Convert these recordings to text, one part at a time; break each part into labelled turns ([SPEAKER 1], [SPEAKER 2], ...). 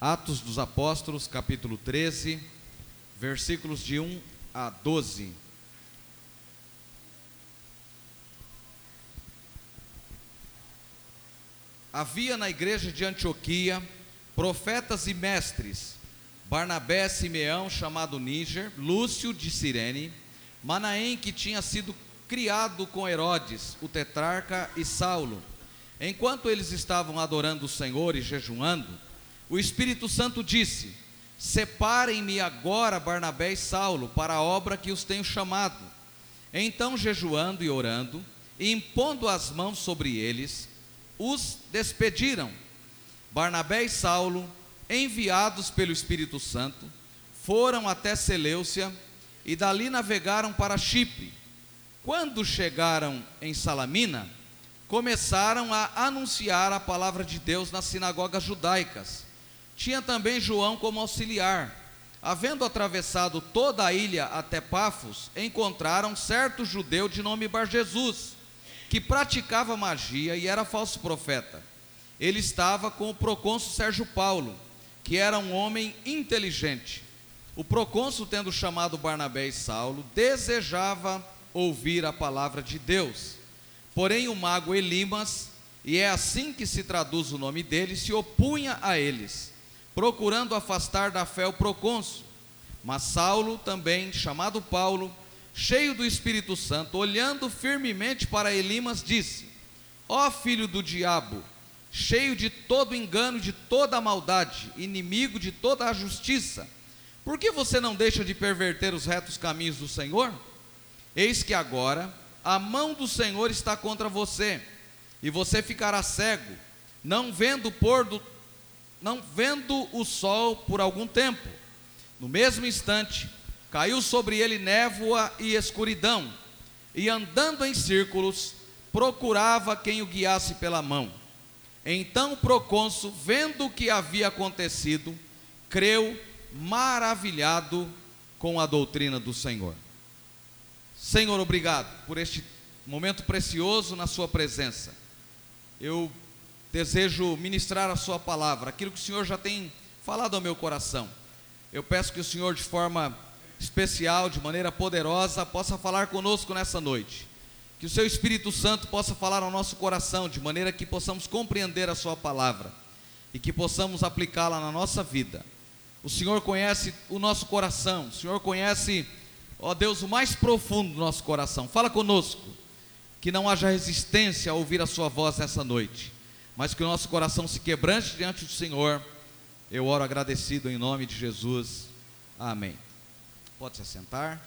[SPEAKER 1] Atos dos Apóstolos, capítulo 13, versículos de 1 a 12. Havia na igreja de Antioquia profetas e mestres, Barnabé, Simeão, chamado Níger, Lúcio de Cirene, Manaém, que tinha sido criado com Herodes, o tetrarca, e Saulo. Enquanto eles estavam adorando o Senhor e jejuando, o Espírito Santo disse: Separem-me agora Barnabé e Saulo para a obra que os tenho chamado. Então, jejuando e orando, e impondo as mãos sobre eles, os despediram. Barnabé e Saulo, enviados pelo Espírito Santo, foram até Seleucia e dali navegaram para Chipre. Quando chegaram em Salamina, começaram a anunciar a palavra de Deus nas sinagogas judaicas. Tinha também João como auxiliar. Havendo atravessado toda a ilha até Pafos, encontraram certo judeu de nome Bar Jesus que praticava magia e era falso profeta. Ele estava com o procônsul Sérgio Paulo, que era um homem inteligente. O procônsul, tendo chamado Barnabé e Saulo, desejava ouvir a palavra de Deus. Porém, o mago Elimas, e é assim que se traduz o nome dele, se opunha a eles, procurando afastar da fé o procônsul. Mas Saulo, também chamado Paulo, cheio do Espírito Santo, olhando firmemente para Elimas, disse: Ó oh, filho do diabo, cheio de todo engano, de toda maldade, inimigo de toda a justiça, por que você não deixa de perverter os retos caminhos do Senhor? Eis que agora a mão do Senhor está contra você, e você ficará cego, não vendo pôr do, não vendo o sol por algum tempo. No mesmo instante, Caiu sobre ele névoa e escuridão, e andando em círculos, procurava quem o guiasse pela mão. Então o procônsul, vendo o que havia acontecido, creu maravilhado com a doutrina do Senhor. Senhor, obrigado por este momento precioso na Sua presença. Eu desejo ministrar a Sua palavra, aquilo que o Senhor já tem falado ao meu coração. Eu peço que o Senhor, de forma especial, de maneira poderosa, possa falar conosco nessa noite. Que o seu Espírito Santo possa falar ao nosso coração, de maneira que possamos compreender a Sua palavra e que possamos aplicá-la na nossa vida. O Senhor conhece o nosso coração, o Senhor conhece, ó Deus, o mais profundo do nosso coração. Fala conosco, que não haja resistência a ouvir a Sua voz nessa noite, mas que o nosso coração se quebrante diante do Senhor. Eu oro agradecido em nome de Jesus. Amém. Pode se assentar.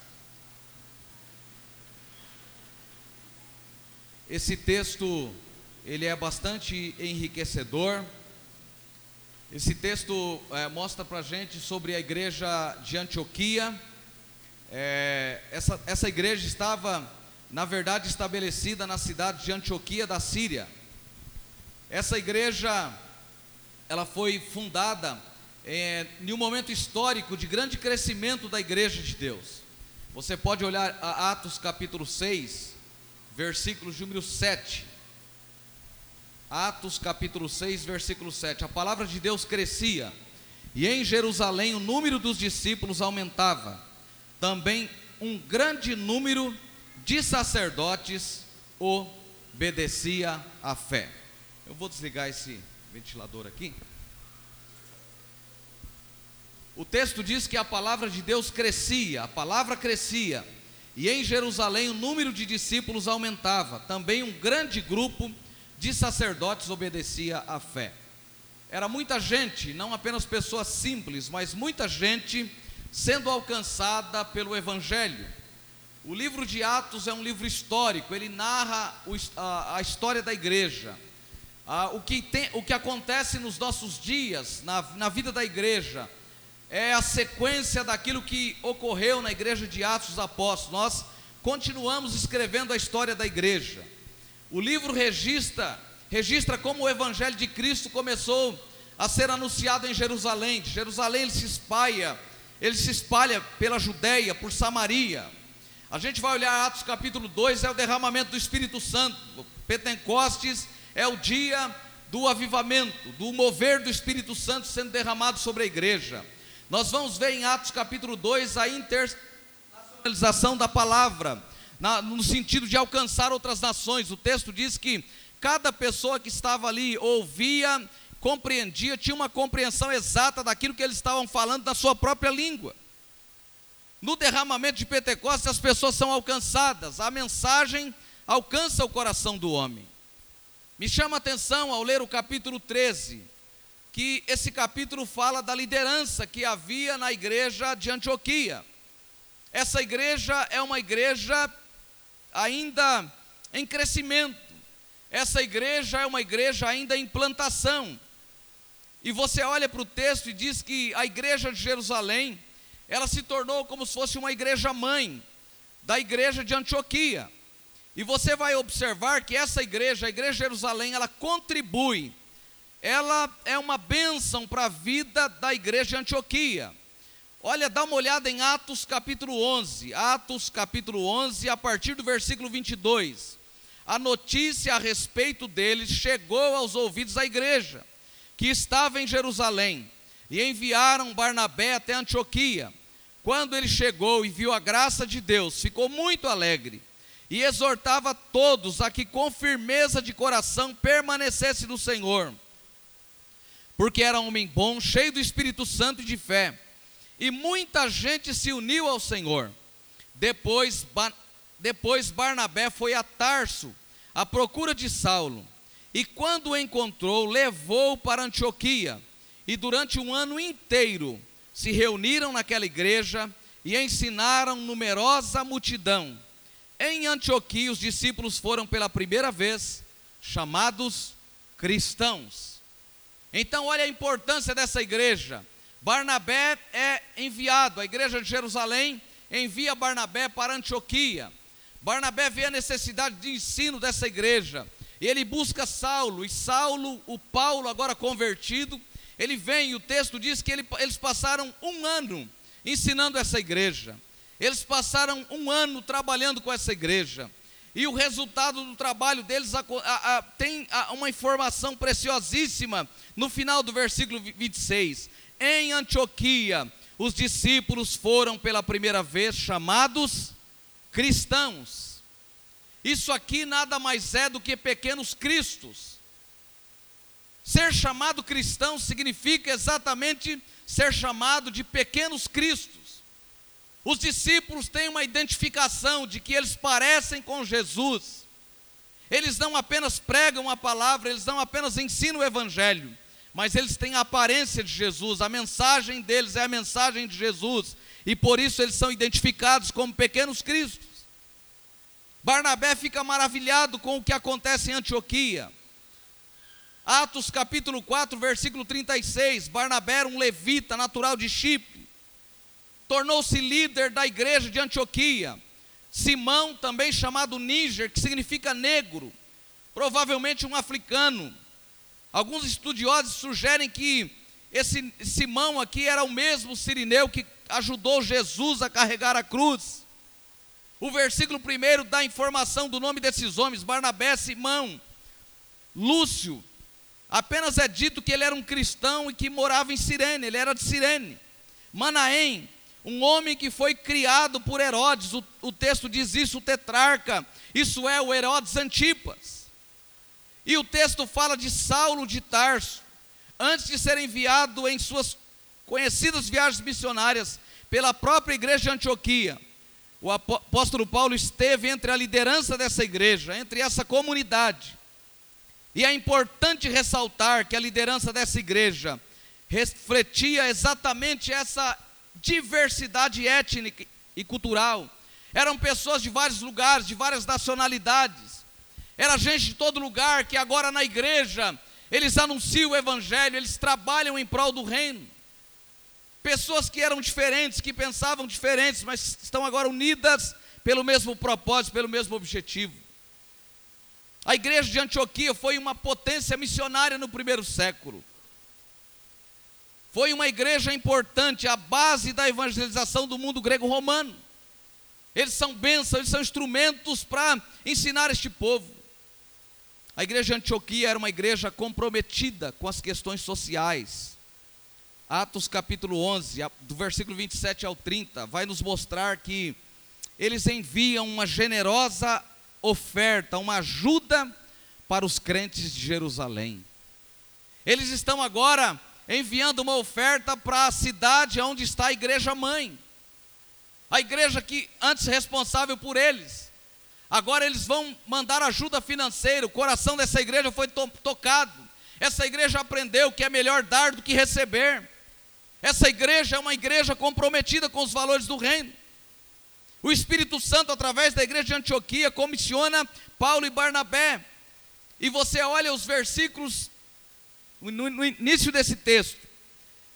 [SPEAKER 1] Esse texto ele é bastante enriquecedor. Esse texto é, mostra para a gente sobre a igreja de Antioquia. É, essa, essa igreja estava, na verdade, estabelecida na cidade de Antioquia da Síria. Essa igreja, ela foi fundada é, em um momento histórico de grande crescimento da igreja de Deus. Você pode olhar a Atos capítulo 6, versículo número 7. Atos capítulo 6, versículo 7. A palavra de Deus crescia, e em Jerusalém o número dos discípulos aumentava. Também um grande número de sacerdotes obedecia à fé. Eu vou desligar esse ventilador aqui. O texto diz que a palavra de Deus crescia, a palavra crescia, e em Jerusalém o número de discípulos aumentava. Também um grande grupo de sacerdotes obedecia à fé. Era muita gente, não apenas pessoas simples, mas muita gente sendo alcançada pelo Evangelho. O livro de Atos é um livro histórico, ele narra a, história da igreja. O, que tem, o que acontece nos nossos dias, na, na vida da igreja, é a sequência daquilo que ocorreu na igreja de Atos dos Apóstolos. Nós continuamos escrevendo a história da igreja. O livro registra, registra como o evangelho de Cristo começou a ser anunciado em Jerusalém. De Jerusalém ele se espalha, ele se espalha pela Judéia, por Samaria. A gente vai olhar Atos capítulo 2, é o derramamento do Espírito Santo. Pentecostes é o dia do avivamento, do mover do Espírito Santo sendo derramado sobre a igreja. Nós vamos ver em Atos capítulo 2 a internacionalização da palavra, na, no sentido de alcançar outras nações. O texto diz que cada pessoa que estava ali ouvia, compreendia, tinha uma compreensão exata daquilo que eles estavam falando na sua própria língua. No derramamento de Pentecostes, as pessoas são alcançadas, a mensagem alcança o coração do homem. Me chama a atenção ao ler o capítulo 13, que esse capítulo fala da liderança que havia na igreja de Antioquia. Essa igreja é uma igreja ainda em crescimento, essa igreja é uma igreja ainda em plantação. E você olha para o texto e diz que a igreja de Jerusalém ela se tornou como se fosse uma igreja mãe da igreja de Antioquia. E você vai observar que essa igreja, a igreja de Jerusalém, ela contribui, ela é uma bênção para a vida da igreja de Antioquia. Olha, dá uma olhada em Atos capítulo 11, Atos capítulo 11, a partir do versículo 22. A notícia a respeito deles chegou aos ouvidos da igreja, que estava em Jerusalém e enviaram Barnabé até Antioquia. Quando ele chegou e viu a graça de Deus, ficou muito alegre e exortava todos a que com firmeza de coração permanecesse no Senhor, porque era homem bom, cheio do Espírito Santo e de fé, e muita gente se uniu ao Senhor. Depois, depois Barnabé foi a Tarso à procura de Saulo, e quando o encontrou, levou-o para Antioquia e durante um ano inteiro se reuniram naquela igreja e ensinaram numerosa multidão. Em Antioquia, os discípulos foram pela primeira vez chamados cristãos. Então, olha a importância dessa igreja. Barnabé é enviado, a igreja de Jerusalém envia Barnabé para Antioquia. Barnabé vê a necessidade de ensino dessa igreja. E ele busca Saulo, e Saulo, o Paulo agora convertido, ele vem e o texto diz que ele, eles passaram um ano ensinando essa igreja. Eles passaram um ano trabalhando com essa igreja. E o resultado do trabalho deles a, a, a, tem uma informação preciosíssima no final do versículo 26. Em Antioquia, os discípulos foram pela primeira vez chamados cristãos. Isso aqui nada mais é do que pequenos cristos. Ser chamado cristão significa exatamente ser chamado de pequenos cristos. Os discípulos têm uma identificação de que eles parecem com Jesus. Eles não apenas pregam a palavra, eles não apenas ensinam o evangelho, mas eles têm a aparência de Jesus, a mensagem deles é a mensagem de Jesus, e por isso eles são identificados como pequenos cristos. Barnabé fica maravilhado com o que acontece em Antioquia. Atos capítulo 4, versículo 36, Barnabé, um levita natural de Chipre, tornou-se líder da igreja de Antioquia. Simão, também chamado Níger, que significa negro, provavelmente um africano. Alguns estudiosos sugerem que esse Simão aqui era o mesmo sirineu que ajudou Jesus a carregar a cruz. O versículo primeiro dá informação do nome desses homens: Barnabé, Simão, Lúcio, Apenas é dito que ele era um cristão e que morava em Sirene, ele era de Sirene. Manaém, um homem que foi criado por Herodes, o, o texto diz isso, o tetrarca, isso é o Herodes Antipas. E o texto fala de Saulo de Tarso, antes de ser enviado em suas conhecidas viagens missionárias pela própria igreja de Antioquia. O apóstolo Paulo esteve entre a liderança dessa igreja, entre essa comunidade. E é importante ressaltar que a liderança dessa igreja refletia exatamente essa diversidade étnica e cultural. Eram pessoas de vários lugares, de várias nacionalidades. Era gente de todo lugar que agora na igreja eles anunciam o evangelho, eles trabalham em prol do reino. Pessoas que eram diferentes, que pensavam diferentes, mas estão agora unidas pelo mesmo propósito, pelo mesmo objetivo. A igreja de Antioquia foi uma potência missionária no primeiro século. Foi uma igreja importante, a base da evangelização do mundo grego-romano. Eles são bênçãos, eles são instrumentos para ensinar este povo. A igreja de Antioquia era uma igreja comprometida com as questões sociais. Atos capítulo 11, do versículo 27 ao 30, vai nos mostrar que eles enviam uma generosa oferta, uma ajuda para os crentes de Jerusalém. Eles estão agora enviando uma oferta para a cidade onde está a igreja mãe. A igreja que antes responsável por eles. Agora eles vão mandar ajuda financeira. O coração dessa igreja foi to tocado. Essa igreja aprendeu que é melhor dar do que receber. Essa igreja é uma igreja comprometida com os valores do reino. O Espírito Santo, através da igreja de Antioquia, comissiona Paulo e Barnabé. E você olha os versículos no, no início desse texto,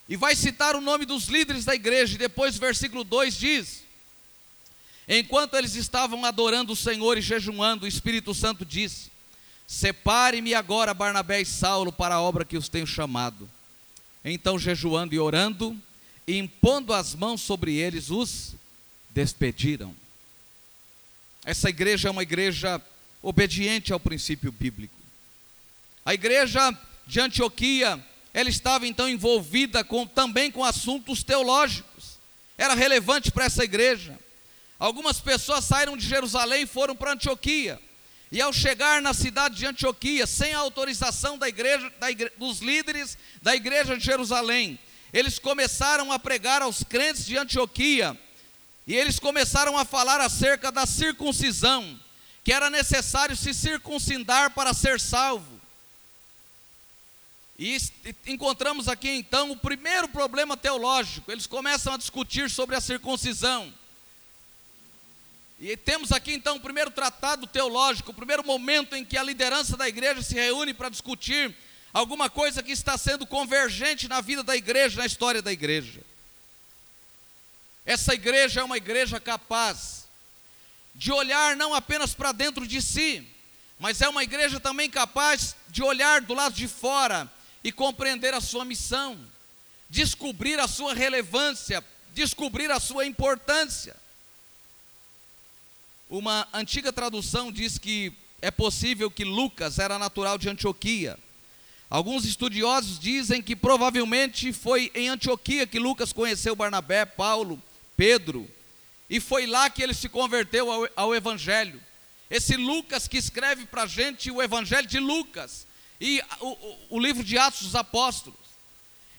[SPEAKER 1] e vai citar o nome dos líderes da igreja, e depois o versículo 2 diz: Enquanto eles estavam adorando o Senhor e jejuando, o Espírito Santo disse: Separe-me agora Barnabé e Saulo para a obra que os tenho chamado. Então, jejuando e orando, e impondo as mãos sobre eles, os despediram. Essa igreja é uma igreja obediente ao princípio bíblico. A igreja de Antioquia, ela estava então envolvida com, também com assuntos teológicos. Era relevante para essa igreja. Algumas pessoas saíram de Jerusalém e foram para Antioquia. E ao chegar na cidade de Antioquia, sem a autorização da igreja, da igre, dos líderes da igreja de Jerusalém, eles começaram a pregar aos crentes de Antioquia. E eles começaram a falar acerca da circuncisão, que era necessário se circuncidar para ser salvo. E encontramos aqui então o primeiro problema teológico. Eles começam a discutir sobre a circuncisão. E temos aqui então o primeiro tratado teológico, o primeiro momento em que a liderança da igreja se reúne para discutir alguma coisa que está sendo convergente na vida da igreja, na história da igreja. Essa igreja é uma igreja capaz de olhar não apenas para dentro de si, mas é uma igreja também capaz de olhar do lado de fora e compreender a sua missão, descobrir a sua relevância, descobrir a sua importância. Uma antiga tradução diz que é possível que Lucas era natural de Antioquia. Alguns estudiosos dizem que provavelmente foi em Antioquia que Lucas conheceu Barnabé, Paulo, Pedro, e foi lá que ele se converteu ao, ao Evangelho. Esse Lucas que escreve para a gente o Evangelho de Lucas, e o, o, livro de Atos dos Apóstolos.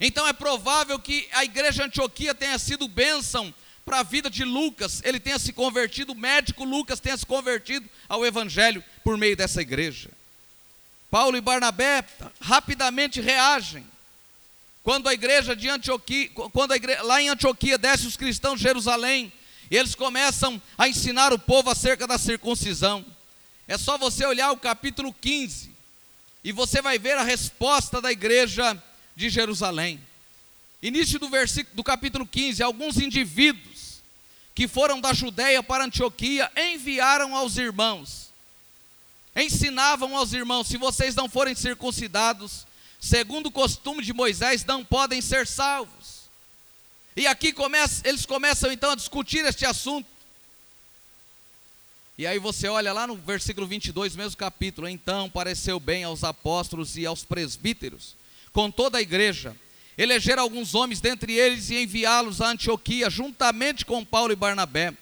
[SPEAKER 1] Então é provável que a igreja Antioquia tenha sido bênção para a vida de Lucas, ele tenha se convertido, o médico Lucas tenha se convertido ao Evangelho por meio dessa igreja. Paulo e Barnabé rapidamente reagem. Quando a igreja de Antioquia, quando igreja, lá em Antioquia desce os cristãos de Jerusalém, e eles começam a ensinar o povo acerca da circuncisão. É só você olhar o capítulo 15, e você vai ver a resposta da igreja de Jerusalém. Início do versículo do capítulo 15, alguns indivíduos que foram da Judéia para Antioquia enviaram aos irmãos. Ensinavam aos irmãos: se vocês não forem circuncidados, segundo o costume de Moisés, não podem ser salvos. E aqui começa, eles começam então a discutir este assunto. E aí você olha lá no versículo 22, mesmo capítulo. Então pareceu bem aos apóstolos e aos presbíteros, com toda a igreja, eleger alguns homens dentre eles e enviá-los a Antioquia, juntamente com Paulo e Barnabé.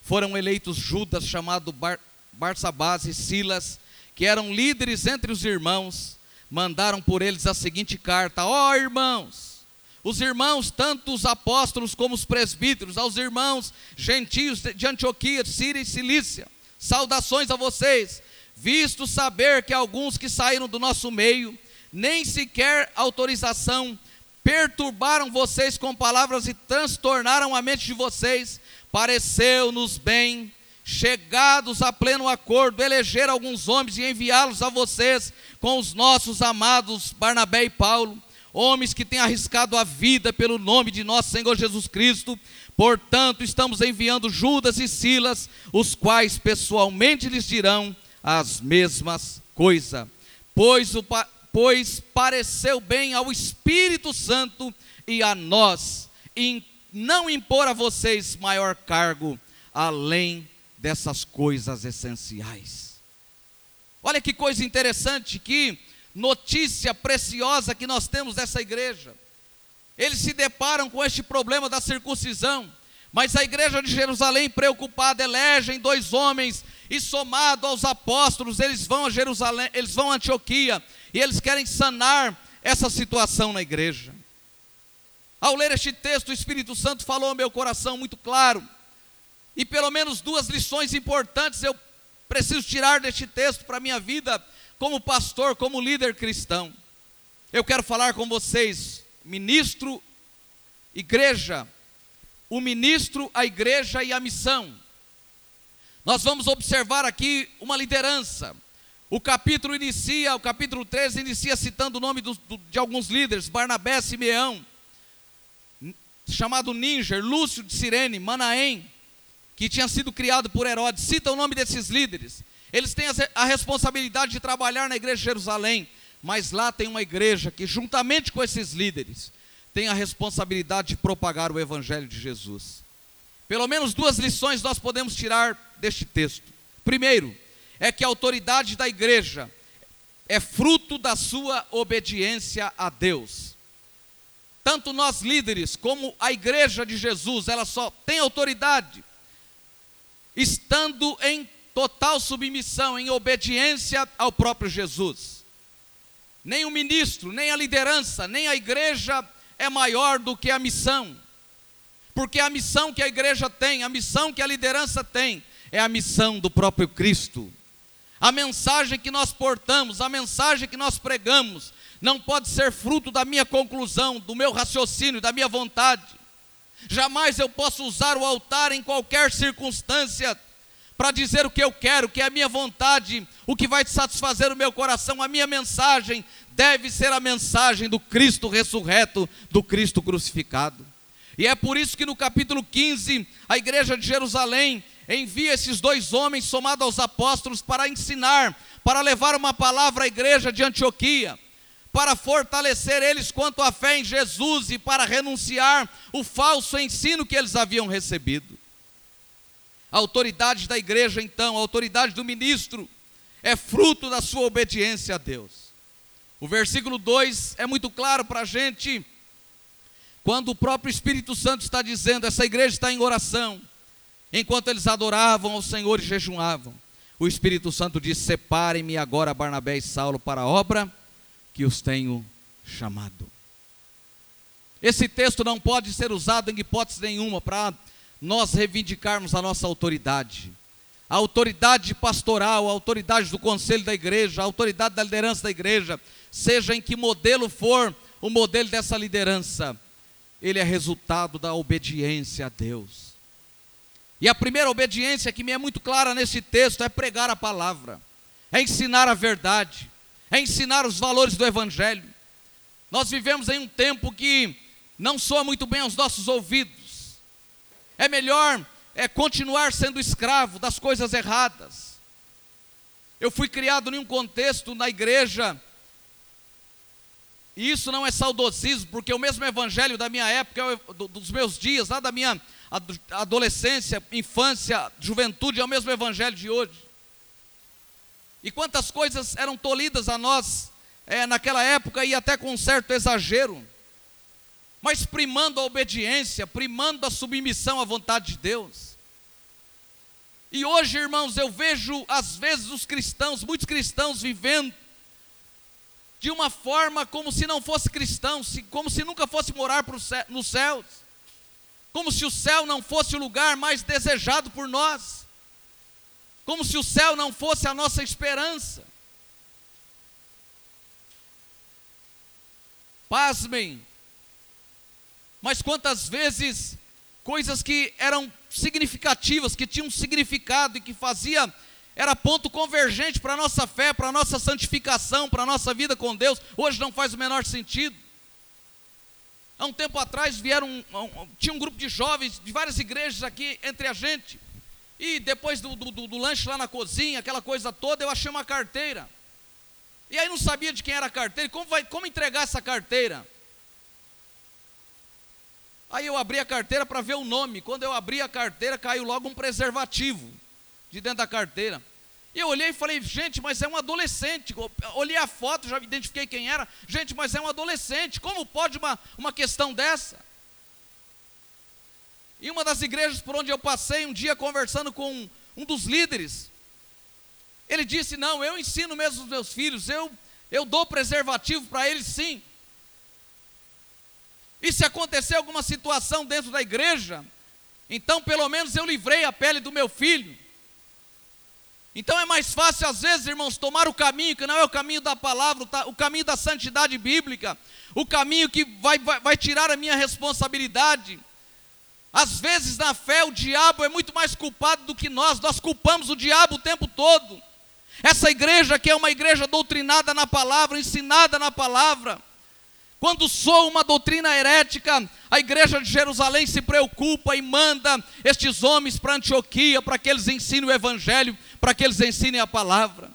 [SPEAKER 1] Foram eleitos Judas, chamado Bar Barsabás e Silas, que eram líderes entre os irmãos. Mandaram por eles a seguinte carta: Ó oh, irmãos, os irmãos, tanto os apóstolos como os presbíteros, aos irmãos gentios de Antioquia, Síria e Cilícia Saudações a vocês, visto saber que alguns que saíram do nosso meio, nem sequer autorização, perturbaram vocês com palavras e transtornaram a mente de vocês, pareceu-nos bem, chegados a pleno acordo, eleger alguns homens e enviá-los a vocês com os nossos amados Barnabé e Paulo, homens que têm arriscado a vida pelo nome de nosso Senhor Jesus Cristo, Portanto, estamos enviando Judas e Silas, os quais pessoalmente lhes dirão as mesmas coisas. Pois, pois pareceu bem ao Espírito Santo e a nós, em não impor a vocês maior cargo além dessas coisas essenciais. Olha que coisa interessante, que notícia preciosa que nós temos dessa igreja. Eles se deparam com este problema da circuncisão, mas a igreja de Jerusalém, preocupada, elegem dois homens e somado aos apóstolos, eles vão a Jerusalém, eles vão a Antioquia e eles querem sanar essa situação na igreja. Ao ler este texto, o Espírito Santo falou ao meu coração muito claro. E pelo menos duas lições importantes eu preciso tirar deste texto para a minha vida como pastor, como líder cristão. Eu quero falar com vocês, ministro, igreja, o ministro, a igreja e a missão. Nós vamos observar aqui uma liderança. O capítulo inicia, o capítulo 13 inicia citando o nome do, do, de alguns líderes, Barnabé, Simeão, chamado Níger, Lúcio de Sirene, Manaém, que tinha sido criado por Herodes. Cita o nome desses líderes. Eles têm a, a responsabilidade de trabalhar na igreja de Jerusalém, mas lá tem uma igreja que, juntamente com esses líderes, tem a responsabilidade de propagar o evangelho de Jesus. Pelo menos duas lições nós podemos tirar deste texto. Primeiro, é que a autoridade da igreja é fruto da sua obediência a Deus. Tanto nós líderes como a igreja de Jesus, ela só tem autoridade estando em total submissão, em obediência ao próprio Jesus. Nem o ministro, nem a liderança, nem a igreja é maior do que a missão. Porque a missão que a igreja tem, a missão que a liderança tem, é a missão do próprio Cristo. A mensagem que nós portamos, a mensagem que nós pregamos, não pode ser fruto da minha conclusão, do meu raciocínio, da minha vontade. Jamais eu posso usar o altar em qualquer circunstância para dizer o que eu quero, que é a minha vontade, o que vai satisfazer o meu coração. A minha mensagem deve ser a mensagem do Cristo ressurreto, do Cristo crucificado. E é por isso que no capítulo 15, a igreja de Jerusalém envia esses dois homens, somados aos apóstolos, para ensinar, para levar uma palavra à igreja de Antioquia, para fortalecer eles quanto à fé em Jesus e para renunciar o falso ensino que eles haviam recebido. A autoridade da igreja, então, a autoridade do ministro, é fruto da sua obediência a Deus. O versículo 2 é muito claro para a gente, quando o próprio Espírito Santo está dizendo: essa igreja está em oração, enquanto eles adoravam ao Senhor e jejuavam. O Espírito Santo diz: Separem-me agora Barnabé e Saulo para a obra que os tenho chamado. Esse texto não pode ser usado em hipótese nenhuma para nós reivindicarmos a nossa autoridade. A autoridade pastoral, a autoridade do conselho da igreja, a autoridade da liderança da igreja, seja em que modelo for o modelo dessa liderança, ele é resultado da obediência a Deus. E a primeira obediência que me é muito clara nesse texto é pregar a palavra, é ensinar a verdade, é ensinar os valores do Evangelho. Nós vivemos em um tempo que não soa muito bem aos nossos ouvidos. É melhor é continuar sendo escravo das coisas erradas. Eu fui criado em um contexto na igreja, e isso não é saudosismo, porque o mesmo evangelho da minha época, dos meus dias, lá da minha adolescência, infância, juventude, é o mesmo evangelho de hoje. E quantas coisas eram tolhidas a nós é, naquela época e até com um certo exagero, mas primando a obediência, primando a submissão à vontade de Deus. E hoje, irmãos, eu vejo às vezes os cristãos, muitos cristãos vivendo de uma forma como se não fosse cristão, como se nunca fosse morar nos céus, como se o céu não fosse o lugar mais desejado por nós como se o céu não fosse a nossa esperança. Pasmem, mas quantas vezes coisas que eram significativas, que tinham significado e que fazia era ponto convergente para a nossa fé, para a nossa santificação, para a nossa vida com Deus, hoje não faz o menor sentido. Há um tempo atrás vieram, um, tinha um grupo de jovens de várias igrejas aqui entre a gente. E depois do, do, do, lanche lá na cozinha, aquela coisa toda, eu achei uma carteira. E aí não sabia de quem era a carteira, como, vai, como entregar essa carteira? Aí eu abri a carteira para ver o nome. Quando eu abri a carteira, caiu logo um preservativo de dentro da carteira. E eu olhei e falei, gente, mas é um adolescente. olhei a foto, já identifiquei quem era. Gente, mas é um adolescente. Como pode uma, uma questão dessa? E uma das igrejas por onde eu passei, um dia conversando com um dos líderes, ele disse: Não, eu ensino mesmo os meus filhos, eu, eu dou preservativo para eles sim. E se acontecer alguma situação dentro da igreja, então pelo menos eu livrei a pele do meu filho. Então é mais fácil, às vezes, irmãos, tomar o caminho que não é o caminho da palavra, o caminho da santidade bíblica, o caminho que vai, vai, vai tirar a minha responsabilidade. Às vezes, na fé, o diabo é muito mais culpado do que nós, nós culpamos o diabo o tempo todo. Essa igreja que é uma igreja doutrinada na palavra, ensinada na palavra, quando soa uma doutrina herética, a igreja de Jerusalém se preocupa e manda estes homens para Antioquia para que eles ensinem o evangelho, para que eles ensinem a palavra.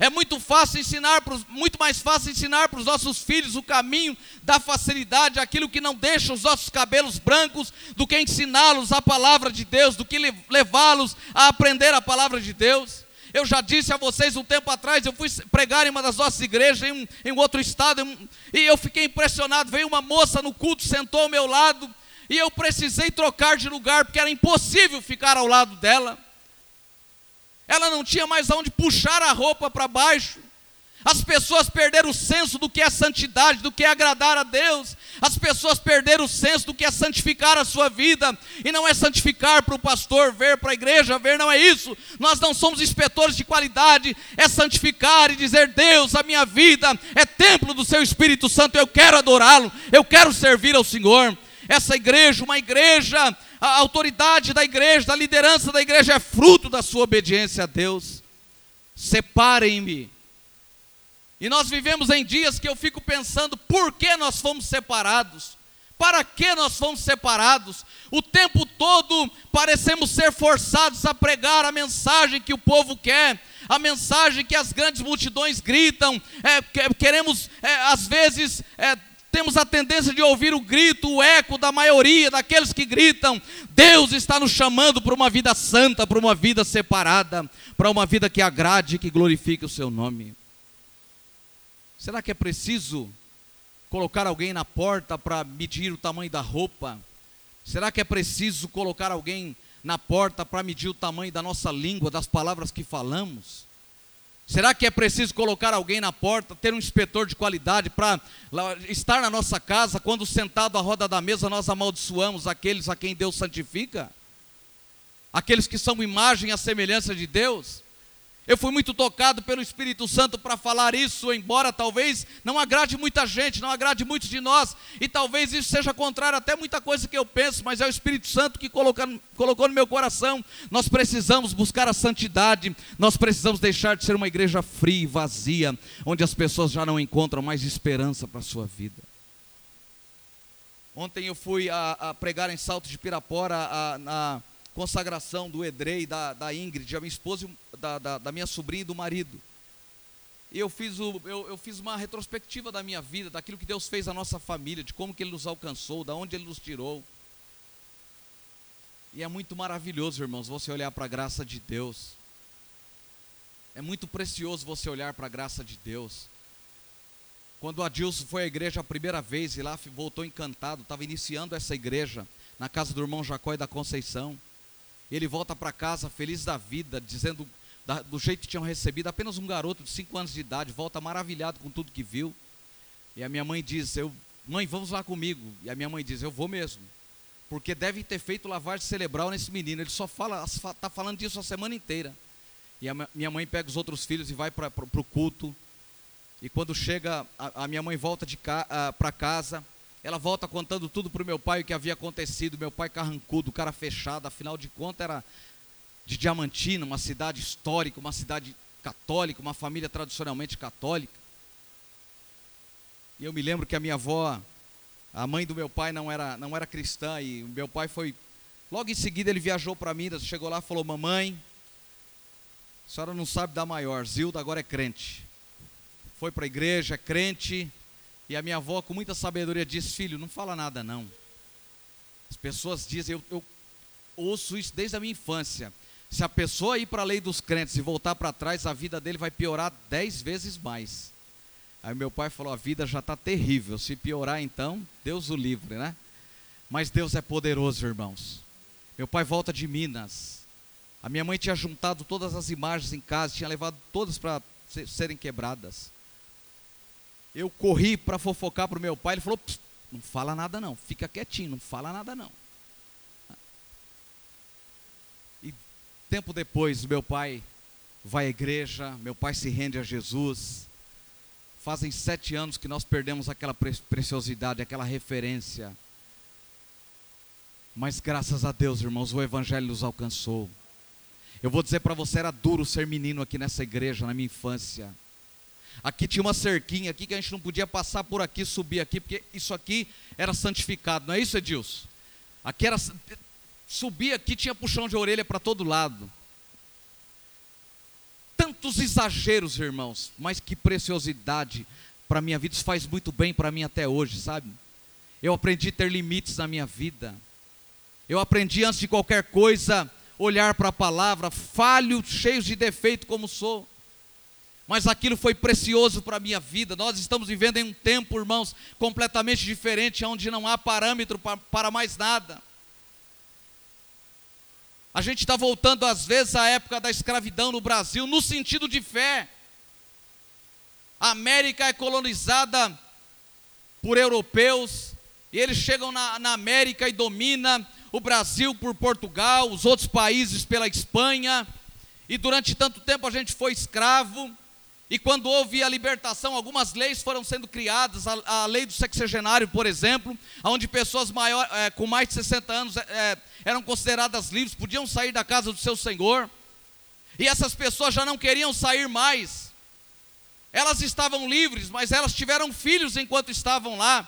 [SPEAKER 1] É muito fácil ensinar, muito mais fácil ensinar para os nossos filhos o caminho da facilidade, aquilo que não deixa os nossos cabelos brancos, do que ensiná-los a palavra de Deus, do que levá-los a aprender a palavra de Deus. Eu já disse a vocês um tempo atrás, eu fui pregar em uma das nossas igrejas, em um, em outro estado, e eu fiquei impressionado. Veio uma moça no culto, sentou ao meu lado, e eu precisei trocar de lugar, porque era impossível ficar ao lado dela. Ela não tinha mais aonde puxar a roupa para baixo. As pessoas perderam o senso do que é santidade, do que é agradar a Deus. As pessoas perderam o senso do que é santificar a sua vida. E não é santificar para o pastor ver, para a igreja ver, não é isso. Nós não somos inspetores de qualidade. É santificar e dizer: Deus, a minha vida é templo do seu Espírito Santo. Eu quero adorá-lo, eu quero servir ao Senhor. Essa igreja, uma igreja, a autoridade da igreja, da liderança da igreja é fruto da sua obediência a Deus. Separem-me e nós vivemos em dias que eu fico pensando por que nós fomos separados. Para que nós fomos separados? O tempo todo parecemos ser forçados a pregar a mensagem que o povo quer, a mensagem que as grandes multidões gritam. É, queremos, é, às vezes, é, temos a tendência de ouvir o grito, o eco da maioria daqueles que gritam. Deus está nos chamando para uma vida santa, para uma vida separada, para uma vida que agrade e que glorifique o seu nome. Será que é preciso colocar alguém na porta para medir o tamanho da roupa? Será que é preciso colocar alguém na porta para medir o tamanho da nossa língua, das palavras que falamos? Será que é preciso colocar alguém na porta, ter um inspetor de qualidade para estar na nossa casa, quando sentado à roda da mesa nós amaldiçoamos aqueles a quem Deus santifica? Aqueles que são imagem e semelhança de Deus? Eu fui muito tocado pelo Espírito Santo para falar isso, embora talvez não agrade muita gente, não agrade muitos de nós, e talvez isso seja contrário até muita coisa que eu penso, mas é o Espírito Santo que coloca, colocou no meu coração. Nós precisamos buscar a santidade, nós precisamos deixar de ser uma igreja fria e vazia, onde as pessoas já não encontram mais esperança para a sua vida. Ontem eu fui a, a pregar em Salto de Pirapora, a, na consagração do Edrei, da, da Ingrid, a minha esposa, da, da, da minha sobrinha e do marido. E eu fiz, o, eu, eu fiz uma retrospectiva da minha vida, daquilo que Deus fez à nossa família, de como que Ele nos alcançou, da onde Ele nos tirou. E é muito maravilhoso, irmãos, você olhar para a graça de Deus. É muito precioso você olhar para a graça de Deus. Quando Adilson foi à igreja a primeira vez e lá voltou encantado, estava iniciando essa igreja na casa do irmão Jacó e da Conceição. Ele volta para casa feliz da vida, dizendo da, do jeito que tinham recebido, apenas um garoto de 5 anos de idade, volta maravilhado com tudo que viu. E a minha mãe diz: eu, Mãe, vamos lá comigo. E a minha mãe diz: Eu vou mesmo. Porque deve ter feito lavagem cerebral nesse menino. Ele só fala, está falando disso a semana inteira. E a minha mãe pega os outros filhos e vai para o culto. E quando chega, a, a minha mãe volta para casa. Ela volta contando tudo para o meu pai o que havia acontecido. Meu pai carrancudo, cara fechado, afinal de contas era de Diamantina, uma cidade histórica, uma cidade católica, uma família tradicionalmente católica. E eu me lembro que a minha avó, a mãe do meu pai não era, não era cristã e meu pai foi logo em seguida ele viajou para Minas, chegou lá e falou: "Mamãe, a senhora não sabe da maior, Zilda agora é crente". Foi para a igreja, é crente, e a minha avó, com muita sabedoria, disse: Filho, não fala nada não. As pessoas dizem, eu, eu ouço isso desde a minha infância. Se a pessoa ir para a lei dos crentes e voltar para trás, a vida dele vai piorar dez vezes mais. Aí meu pai falou: a vida já está terrível. Se piorar, então, Deus o livre, né? Mas Deus é poderoso, irmãos. Meu pai volta de Minas. A minha mãe tinha juntado todas as imagens em casa, tinha levado todas para serem quebradas. Eu corri para fofocar para o meu pai, ele falou: não fala nada não, fica quietinho, não fala nada não. Tempo depois, meu pai vai à igreja, meu pai se rende a Jesus. Fazem sete anos que nós perdemos aquela preciosidade, aquela referência. Mas graças a Deus, irmãos, o Evangelho nos alcançou. Eu vou dizer para você, era duro ser menino aqui nessa igreja, na minha infância. Aqui tinha uma cerquinha aqui que a gente não podia passar por aqui, subir aqui, porque isso aqui era santificado, não é isso, Edilson? Aqui era. Subir aqui tinha puxão de orelha para todo lado. Tantos exageros, irmãos, mas que preciosidade para minha vida. Isso faz muito bem para mim até hoje, sabe? Eu aprendi a ter limites na minha vida. Eu aprendi antes de qualquer coisa olhar para a palavra, falho, cheio de defeito como sou. Mas aquilo foi precioso para a minha vida. Nós estamos vivendo em um tempo, irmãos, completamente diferente, onde não há parâmetro para mais nada. A gente está voltando, às vezes, à época da escravidão no Brasil, no sentido de fé. A América é colonizada por europeus, e eles chegam na, na América e dominam o Brasil por Portugal, os outros países pela Espanha, e durante tanto tempo a gente foi escravo, e quando houve a libertação, algumas leis foram sendo criadas, a, a lei do sexagenário, por exemplo, onde pessoas maior, é, com mais de 60 anos é, eram consideradas livres, podiam sair da casa do seu senhor, e essas pessoas já não queriam sair mais, elas estavam livres, mas elas tiveram filhos enquanto estavam lá,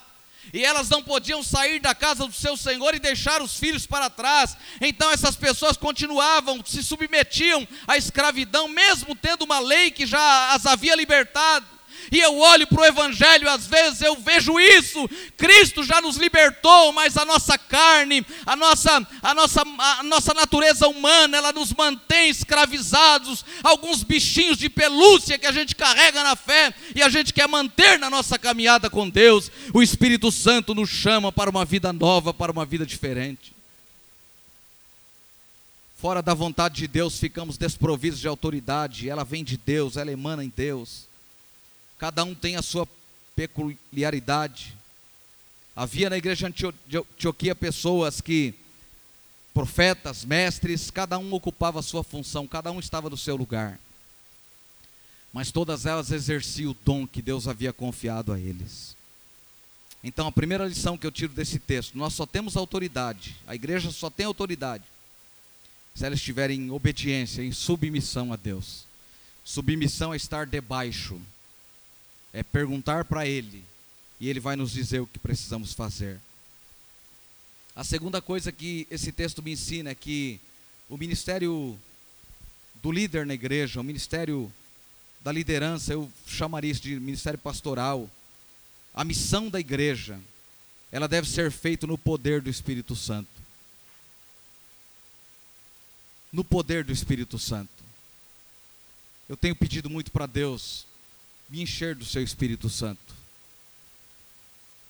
[SPEAKER 1] e elas não podiam sair da casa do seu senhor e deixar os filhos para trás. Então essas pessoas continuavam, se submetiam à escravidão, mesmo tendo uma lei que já as havia libertado e eu olho para o Evangelho, às vezes eu vejo isso. Cristo já nos libertou, mas a nossa carne, a nossa, a nossa, a nossa natureza humana, ela nos mantém escravizados. Alguns bichinhos de pelúcia que a gente carrega na fé e a gente quer manter na nossa caminhada com Deus. O Espírito Santo nos chama para uma vida nova, para uma vida diferente. Fora da vontade de Deus, ficamos desprovidos de autoridade. Ela vem de Deus, ela emana em Deus. Cada um tem a sua peculiaridade. Havia na igreja de Antioquia pessoas que, profetas, mestres, cada um ocupava a sua função, cada um estava no seu lugar. Mas todas elas exerciam o dom que Deus havia confiado a eles. Então, a primeira lição que eu tiro desse texto: nós só temos autoridade, a igreja só tem autoridade, se ela estiver em obediência, em submissão a Deus. Submissão é estar debaixo é perguntar para Ele e Ele vai nos dizer o que precisamos fazer. A segunda coisa que esse texto me ensina é que o ministério do líder na igreja, o ministério da liderança, eu chamaria isso de ministério pastoral, a missão da igreja, ela deve ser feita no poder do Espírito Santo. No poder do Espírito Santo. Eu tenho pedido muito para Deus me encher do seu Espírito Santo,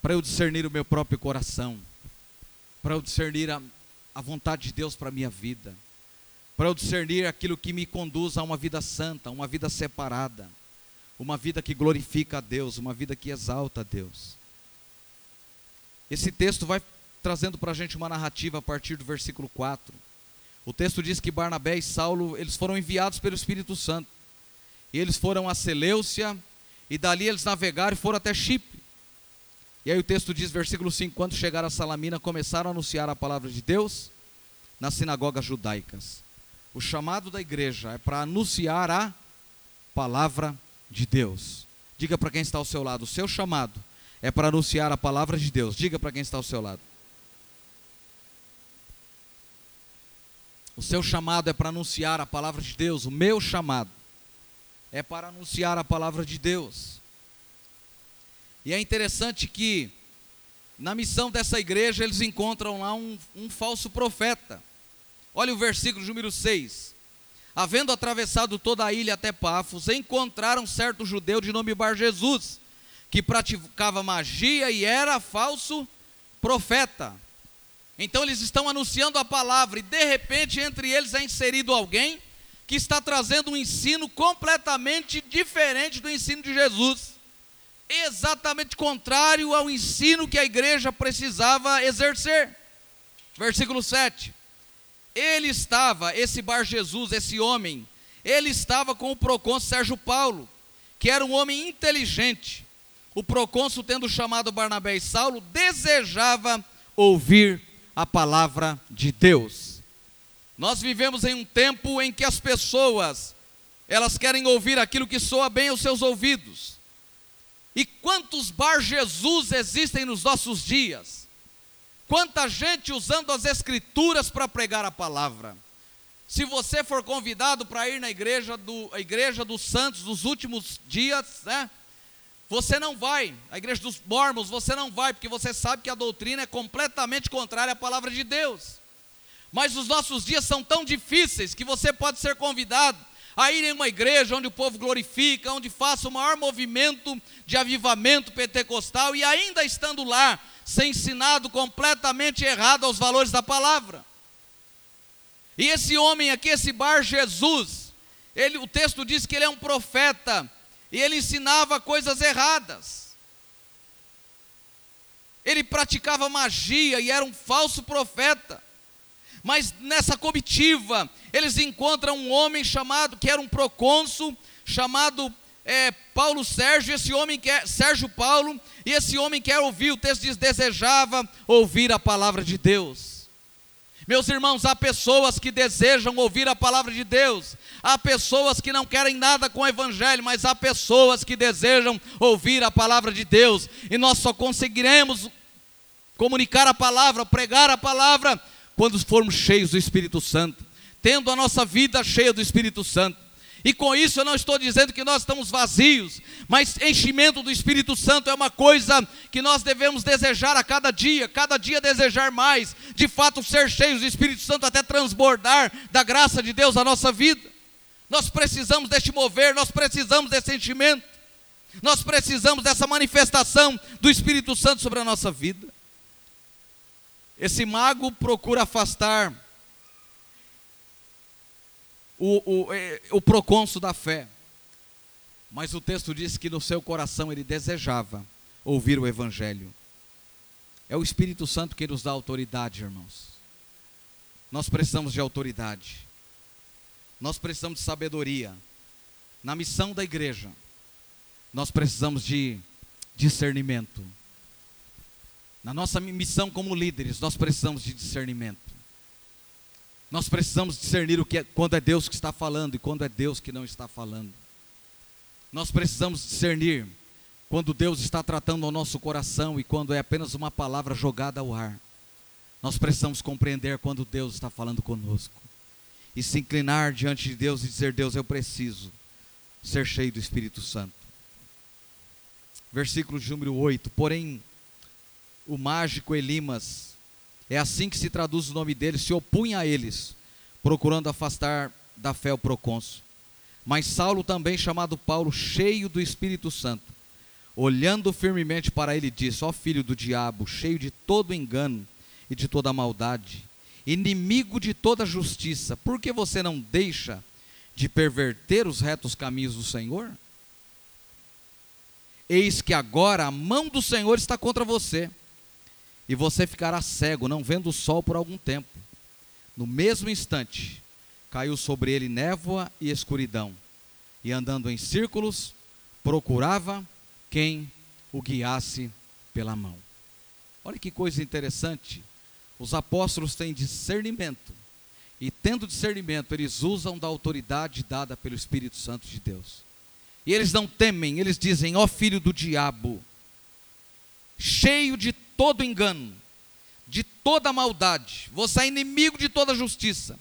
[SPEAKER 1] para eu discernir o meu próprio coração, para eu discernir a, a vontade de Deus para a minha vida, para eu discernir aquilo que me conduz a uma vida santa, uma vida separada, uma vida que glorifica a Deus, uma vida que exalta a Deus. Esse texto vai trazendo para a gente uma narrativa a partir do versículo 4. O texto diz que Barnabé e Saulo, eles foram enviados pelo Espírito Santo. E eles foram a Seleucia, e dali eles navegaram e foram até Chipre. E aí o texto diz, versículo 5: Quando chegaram a Salamina, começaram a anunciar a palavra de Deus nas sinagogas judaicas. O chamado da igreja é para anunciar a palavra de Deus. Diga para quem está ao seu lado: o seu chamado é para anunciar a palavra de Deus. Diga para quem está ao seu lado. O seu chamado é para anunciar a palavra de Deus. O meu chamado é para anunciar a palavra de Deus. E é interessante que, na missão dessa igreja, eles encontram lá um, um falso profeta. Olha o versículo número 6. havendo atravessado toda a ilha até Pafos, encontraram certo judeu de nome Bar Jesus, que praticava magia e era falso profeta. Então eles estão anunciando a palavra e de repente entre eles é inserido alguém que está trazendo um ensino completamente diferente do ensino de Jesus. Exatamente contrário ao ensino que a igreja precisava exercer. Versículo 7. Ele estava, esse Bar Jesus, esse homem, ele estava com o procônsul Sérgio Paulo, que era um homem inteligente. O procônsul, tendo chamado Barnabé e Saulo, desejava ouvir a palavra de Deus. Nós vivemos em um tempo em que as pessoas, elas querem ouvir aquilo que soa bem aos seus ouvidos. E quantos bar Jesus existem nos nossos dias? Quanta gente usando as escrituras para pregar a palavra. Se você for convidado para ir na igreja do a igreja dos santos dos últimos dias, né? Você não vai, a igreja dos mormons, você não vai, porque você sabe que a doutrina é completamente contrária à palavra de Deus. Mas os nossos dias são tão difíceis que você pode ser convidado a ir em uma igreja onde o povo glorifica, onde faça o maior movimento de avivamento pentecostal e ainda estando lá, ser ensinado completamente errado aos valores da palavra. E esse homem aqui, esse Bar Jesus, ele, o texto diz que ele é um profeta e ele ensinava coisas erradas. Ele praticava magia e era um falso profeta. Mas nessa comitiva, eles encontram um homem chamado, que era um procônsul, chamado é, Paulo Sérgio, esse homem quer, Sérgio Paulo, e esse homem quer ouvir, o texto diz, desejava ouvir a palavra de Deus. Meus irmãos, há pessoas que desejam ouvir a palavra de Deus, há pessoas que não querem nada com o Evangelho, mas há pessoas que desejam ouvir a palavra de Deus, e nós só conseguiremos comunicar a palavra, pregar a palavra, quando formos cheios do Espírito Santo, tendo a nossa vida cheia do Espírito Santo. E com isso eu não estou dizendo que nós estamos vazios, mas enchimento do Espírito Santo é uma coisa que nós devemos desejar a cada dia, cada dia desejar mais, de fato ser cheios do Espírito Santo até transbordar da graça de Deus na nossa vida. Nós precisamos deste mover, nós precisamos desse enchimento, nós precisamos dessa manifestação do Espírito Santo sobre a nossa vida. Esse mago procura afastar o, o, é, o procônsul da fé. Mas o texto diz que no seu coração ele desejava ouvir o Evangelho. É o Espírito Santo que nos dá autoridade, irmãos. Nós precisamos de autoridade. Nós precisamos de sabedoria. Na missão da igreja, nós precisamos de discernimento. Na nossa missão como líderes, nós precisamos de discernimento. Nós precisamos discernir o que é, quando é Deus que está falando e quando é Deus que não está falando. Nós precisamos discernir quando Deus está tratando ao nosso coração e quando é apenas uma palavra jogada ao ar. Nós precisamos compreender quando Deus está falando conosco e se inclinar diante de Deus e dizer: Deus, eu preciso ser cheio do Espírito Santo. Versículo de número 8: Porém, o mágico Elimas é assim que se traduz o nome dele, se opunha a eles, procurando afastar da fé o procônsul. Mas Saulo também, chamado Paulo, cheio do Espírito Santo, olhando firmemente para ele, disse: Ó filho do diabo, cheio de todo engano e de toda maldade, inimigo de toda justiça, por que você não deixa de perverter os retos caminhos do Senhor? Eis que agora a mão do Senhor está contra você e você ficará cego, não vendo o sol por algum tempo. No mesmo instante, caiu sobre ele névoa e escuridão, e andando em círculos, procurava quem o guiasse pela mão. Olha que coisa interessante. Os apóstolos têm discernimento, e tendo discernimento, eles usam da autoridade dada pelo Espírito Santo de Deus. E eles não temem, eles dizem: Ó filho do diabo, cheio de todo engano, de toda maldade, você é inimigo de toda justiça.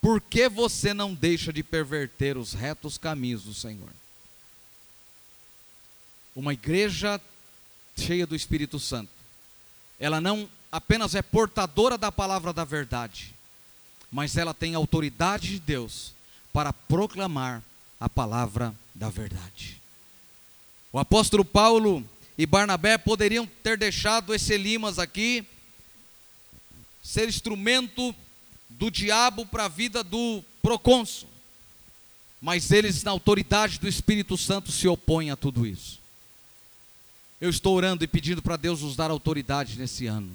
[SPEAKER 1] Por que você não deixa de perverter os retos caminhos do Senhor? Uma igreja cheia do Espírito Santo, ela não apenas é portadora da palavra da verdade, mas ela tem autoridade de Deus para proclamar a palavra da verdade. O apóstolo Paulo e Barnabé poderiam ter deixado esse Elimas aqui, ser instrumento do diabo para a vida do procônsul. Mas eles, na autoridade do Espírito Santo, se opõem a tudo isso. Eu estou orando e pedindo para Deus nos dar autoridade nesse ano.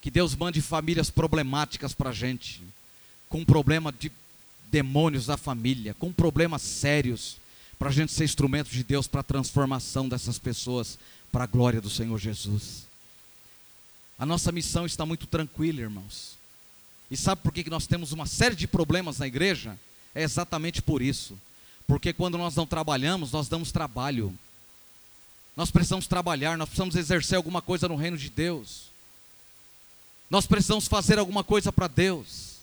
[SPEAKER 1] Que Deus mande famílias problemáticas para a gente, com problema de demônios da família, com problemas sérios, para a gente ser instrumento de Deus para a transformação dessas pessoas, para a glória do Senhor Jesus. A nossa missão está muito tranquila, irmãos. E sabe por que nós temos uma série de problemas na igreja? É exatamente por isso. Porque quando nós não trabalhamos, nós damos trabalho. Nós precisamos trabalhar, nós precisamos exercer alguma coisa no reino de Deus. Nós precisamos fazer alguma coisa para Deus.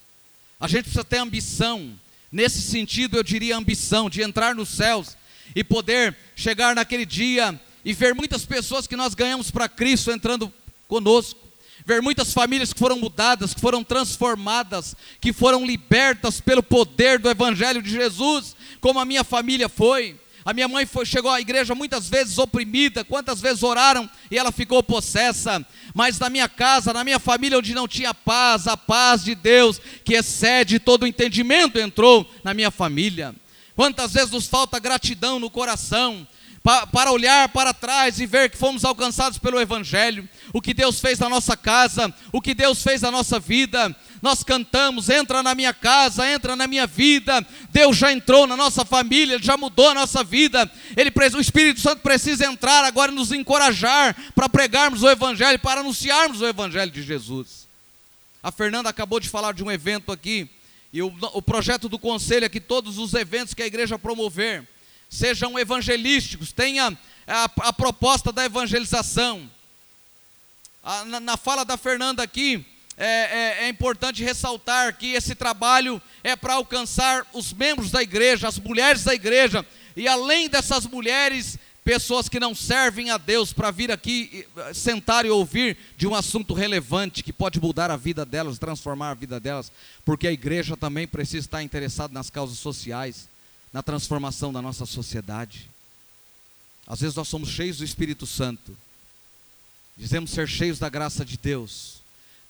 [SPEAKER 1] A gente precisa ter ambição. Nesse sentido, eu diria ambição de entrar nos céus e poder chegar naquele dia e ver muitas pessoas que nós ganhamos para Cristo entrando conosco ver muitas famílias que foram mudadas, que foram transformadas, que foram libertas pelo poder do Evangelho de Jesus, como a minha família foi. A minha mãe foi, chegou à igreja muitas vezes oprimida, quantas vezes oraram e ela ficou possessa. Mas na minha casa, na minha família, onde não tinha paz, a paz de Deus, que excede todo o entendimento, entrou na minha família. Quantas vezes nos falta gratidão no coração, para olhar para trás e ver que fomos alcançados pelo Evangelho, o que Deus fez na nossa casa, o que Deus fez na nossa vida. Nós cantamos: entra na minha casa, entra na minha vida. Deus já entrou na nossa família, Ele já mudou a nossa vida. Ele, o Espírito Santo precisa entrar agora e nos encorajar para pregarmos o Evangelho, para anunciarmos o Evangelho de Jesus. A Fernanda acabou de falar de um evento aqui, e o, o projeto do conselho é que todos os eventos que a igreja promover, sejam evangelísticos, tenha a, a proposta da evangelização. A, na, na, fala da Fernanda aqui, é, é, é importante ressaltar que esse trabalho é para alcançar os membros da igreja, as mulheres da igreja, e além dessas mulheres, pessoas que não servem a Deus para vir aqui sentar e ouvir de um assunto relevante que pode mudar a vida delas, transformar a vida delas, porque a igreja também precisa estar interessada nas causas sociais na transformação da nossa sociedade. Às vezes nós somos cheios do Espírito Santo, dizemos ser cheios da graça de Deus,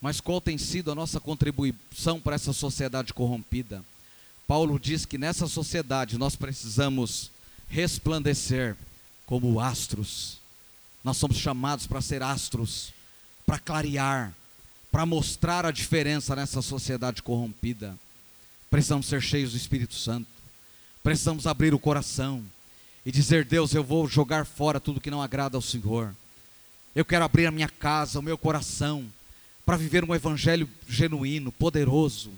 [SPEAKER 1] mas qual tem sido a nossa contribuição para essa sociedade corrompida? Paulo diz que nessa sociedade nós precisamos resplandecer como astros. Nós somos chamados para ser astros, para clarear, para mostrar a diferença nessa sociedade corrompida. Precisamos ser cheios do Espírito Santo. Precisamos abrir o coração e dizer: Deus, eu vou jogar fora tudo que não agrada ao Senhor. Eu quero abrir a minha casa, o meu coração, para viver um evangelho genuíno, poderoso.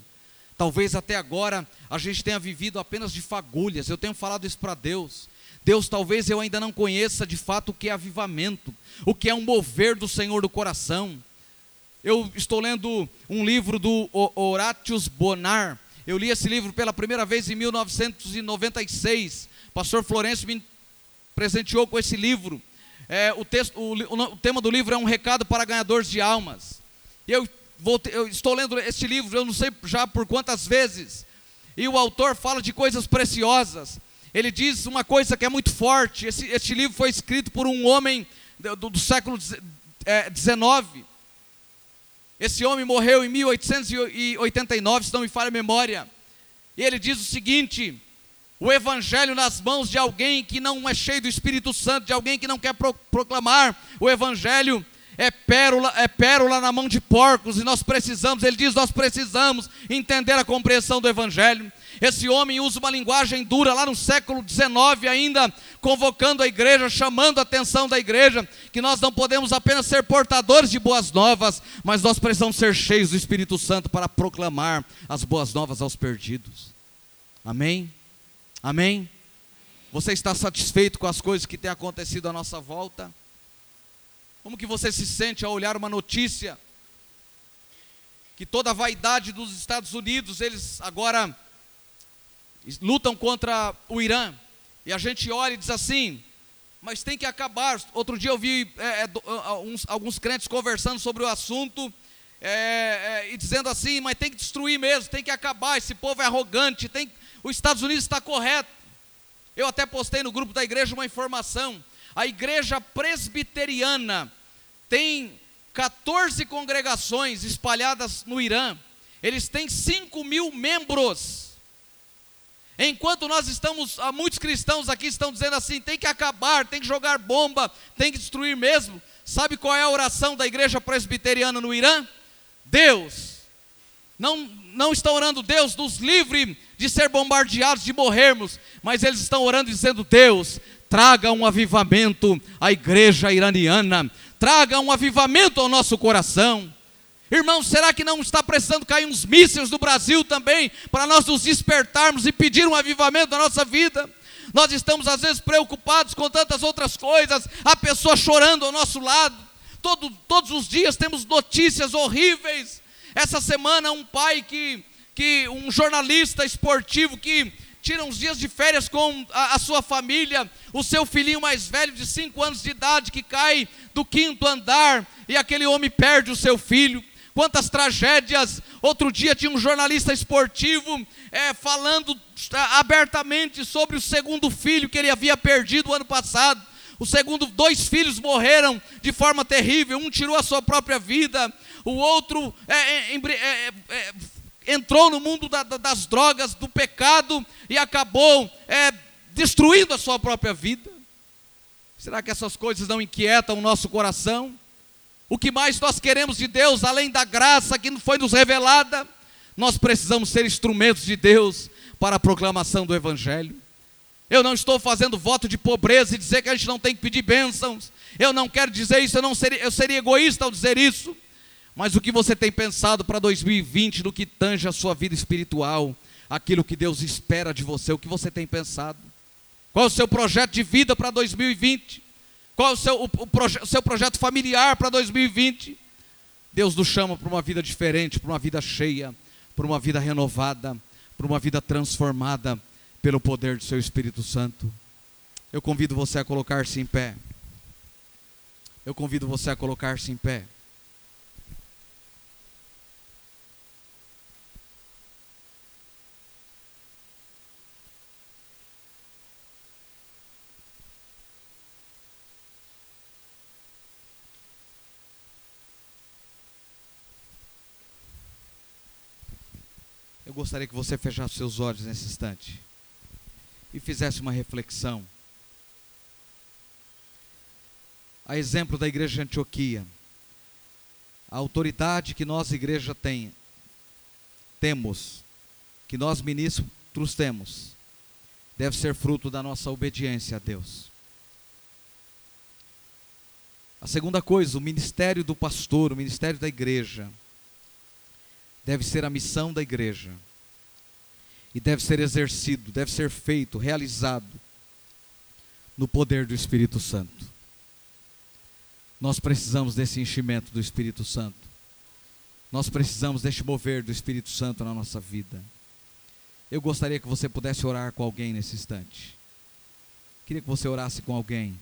[SPEAKER 1] Talvez até agora a gente tenha vivido apenas de fagulhas. Eu tenho falado isso para Deus. Deus, talvez eu ainda não conheça de fato o que é avivamento, o que é um mover do Senhor do coração. Eu estou lendo um livro do Horatius Bonar, eu li esse livro pela primeira vez em 1996. Pastor Florencio me presenteou com esse livro. É, o, texto, o, o, tema do livro é um recado para ganhadores de almas. E eu, eu estou lendo este livro, eu não sei já por quantas vezes. E o autor fala de coisas preciosas. Ele diz uma coisa que é muito forte. Esse, este livro foi escrito por um homem do, do século XIX. É, esse homem morreu em 1889, se não me falha a memória. E ele diz o seguinte: o evangelho nas mãos de alguém que não é cheio do Espírito Santo, de alguém que não quer pro proclamar o evangelho, é pérola, é pérola na mão de porcos, e nós precisamos, ele diz, nós precisamos entender a compreensão do evangelho. Esse homem usa uma linguagem dura lá no século XIX, ainda convocando a igreja, chamando a atenção da igreja, que nós não podemos apenas ser portadores de boas novas, mas nós precisamos ser cheios do Espírito Santo para proclamar as boas novas aos perdidos. Amém? Amém? Você está satisfeito com as coisas que têm acontecido à nossa volta? Como que você se sente ao olhar uma notícia que toda a vaidade dos Estados Unidos, eles agora lutam contra o Irã, e a gente olha e diz assim, mas tem que acabar. Outro dia eu vi é, é, uns, alguns crentes conversando sobre o assunto é, é, e dizendo assim, mas tem que destruir mesmo, tem que acabar. Esse povo é arrogante, tem, os Estados Unidos está correto. Eu até postei no grupo da igreja uma informação. A igreja presbiteriana tem 14 congregações espalhadas no Irã. Eles têm 5 mil membros. Enquanto nós estamos, muitos cristãos aqui estão dizendo assim: tem que acabar, tem que jogar bomba, tem que destruir mesmo. Sabe qual é a oração da igreja presbiteriana no Irã? Deus, não, não estão orando, Deus, nos livre de ser bombardeados, de morrermos, mas eles estão orando dizendo: Deus, traga um avivamento à igreja iraniana, traga um avivamento ao nosso coração. Irmão, será que não está precisando cair uns mísseis do Brasil também, para nós nos despertarmos e pedir um avivamento na nossa vida? Nós estamos às vezes preocupados com tantas outras coisas, a pessoa chorando ao nosso lado. Todo, todos os dias temos notícias horríveis. Essa semana, um pai que, que um jornalista esportivo que tira uns dias de férias com a, a, sua família, o seu filhinho mais velho de 5 anos de idade que cai do quinto andar e aquele homem perde o seu filho quantas tragédias. Outro dia tinha um jornalista esportivo é, falando é, abertamente sobre o segundo filho que ele havia perdido ano passado. O segundo, dois filhos morreram de forma terrível. Um tirou a sua própria vida, o outro é, é, é, é entrou no mundo da, das drogas, do pecado e acabou destruindo a sua própria vida. Será que essas coisas não inquietam o nosso coração? O que mais nós queremos de Deus, além da graça que foi nos revelada, nós precisamos ser instrumentos de Deus para a proclamação do Evangelho. Eu não estou fazendo voto de pobreza e dizer que a gente não tem que pedir bênçãos. Eu não quero dizer isso, eu, não seria, eu seria egoísta ao dizer isso. Mas o que você tem pensado para 2020 no que tange a sua vida espiritual, aquilo que Deus espera de você, o que você tem pensado? Qual o seu projeto de vida para 2020? Qual o seu, o, o, proje seu projeto familiar para 2020? Deus nos chama para uma vida diferente, para uma vida cheia, para uma vida renovada, para uma vida transformada pelo poder do seu Espírito Santo. Eu convido você a colocar-se em pé. Eu convido você a colocar-se em pé. Eu gostaria que você fechasse seus olhos nesse instante e fizesse uma reflexão. A exemplo da igreja de Antioquia, a autoridade que nós, igreja, tem, temos, que nós ministros temos, deve ser fruto da nossa obediência a Deus. A segunda coisa, o ministério do pastor, o ministério da igreja, deve ser a missão da igreja. E deve ser exercido, deve ser feito, realizado no poder do Espírito Santo. Nós precisamos desse enchimento do Espírito Santo. Nós precisamos deste mover do Espírito Santo na nossa vida. Eu gostaria que você pudesse orar com alguém nesse instante. Queria que você orasse com alguém.